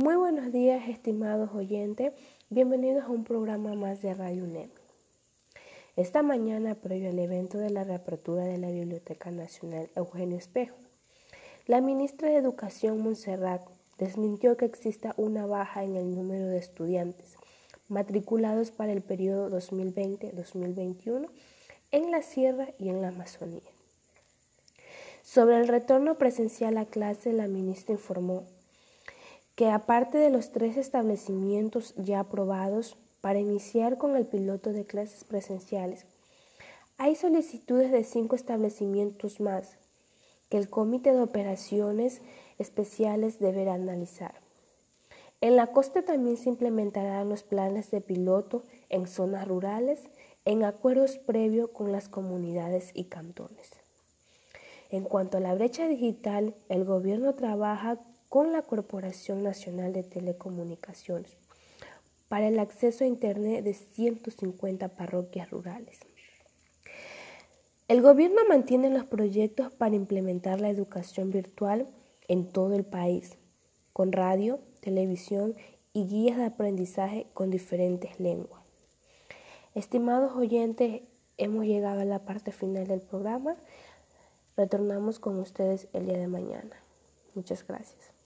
Muy buenos días, estimados oyentes. Bienvenidos a un programa más de Radio UNED. Esta mañana, previo al evento de la reapertura de la Biblioteca Nacional Eugenio Espejo, la ministra de Educación, Montserrat, desmintió que exista una baja en el número de estudiantes matriculados para el periodo 2020-2021 en la Sierra y en la Amazonía. Sobre el retorno presencial a clase, la ministra informó que aparte de los tres establecimientos ya aprobados para iniciar con el piloto de clases presenciales, hay solicitudes de cinco establecimientos más que el Comité de Operaciones Especiales deberá analizar. En la costa también se implementarán los planes de piloto en zonas rurales en acuerdos previos con las comunidades y cantones. En cuanto a la brecha digital, el gobierno trabaja con la Corporación Nacional de Telecomunicaciones para el acceso a Internet de 150 parroquias rurales. El gobierno mantiene los proyectos para implementar la educación virtual en todo el país, con radio, televisión y guías de aprendizaje con diferentes lenguas. Estimados oyentes, hemos llegado a la parte final del programa. Retornamos con ustedes el día de mañana. Muchas gracias.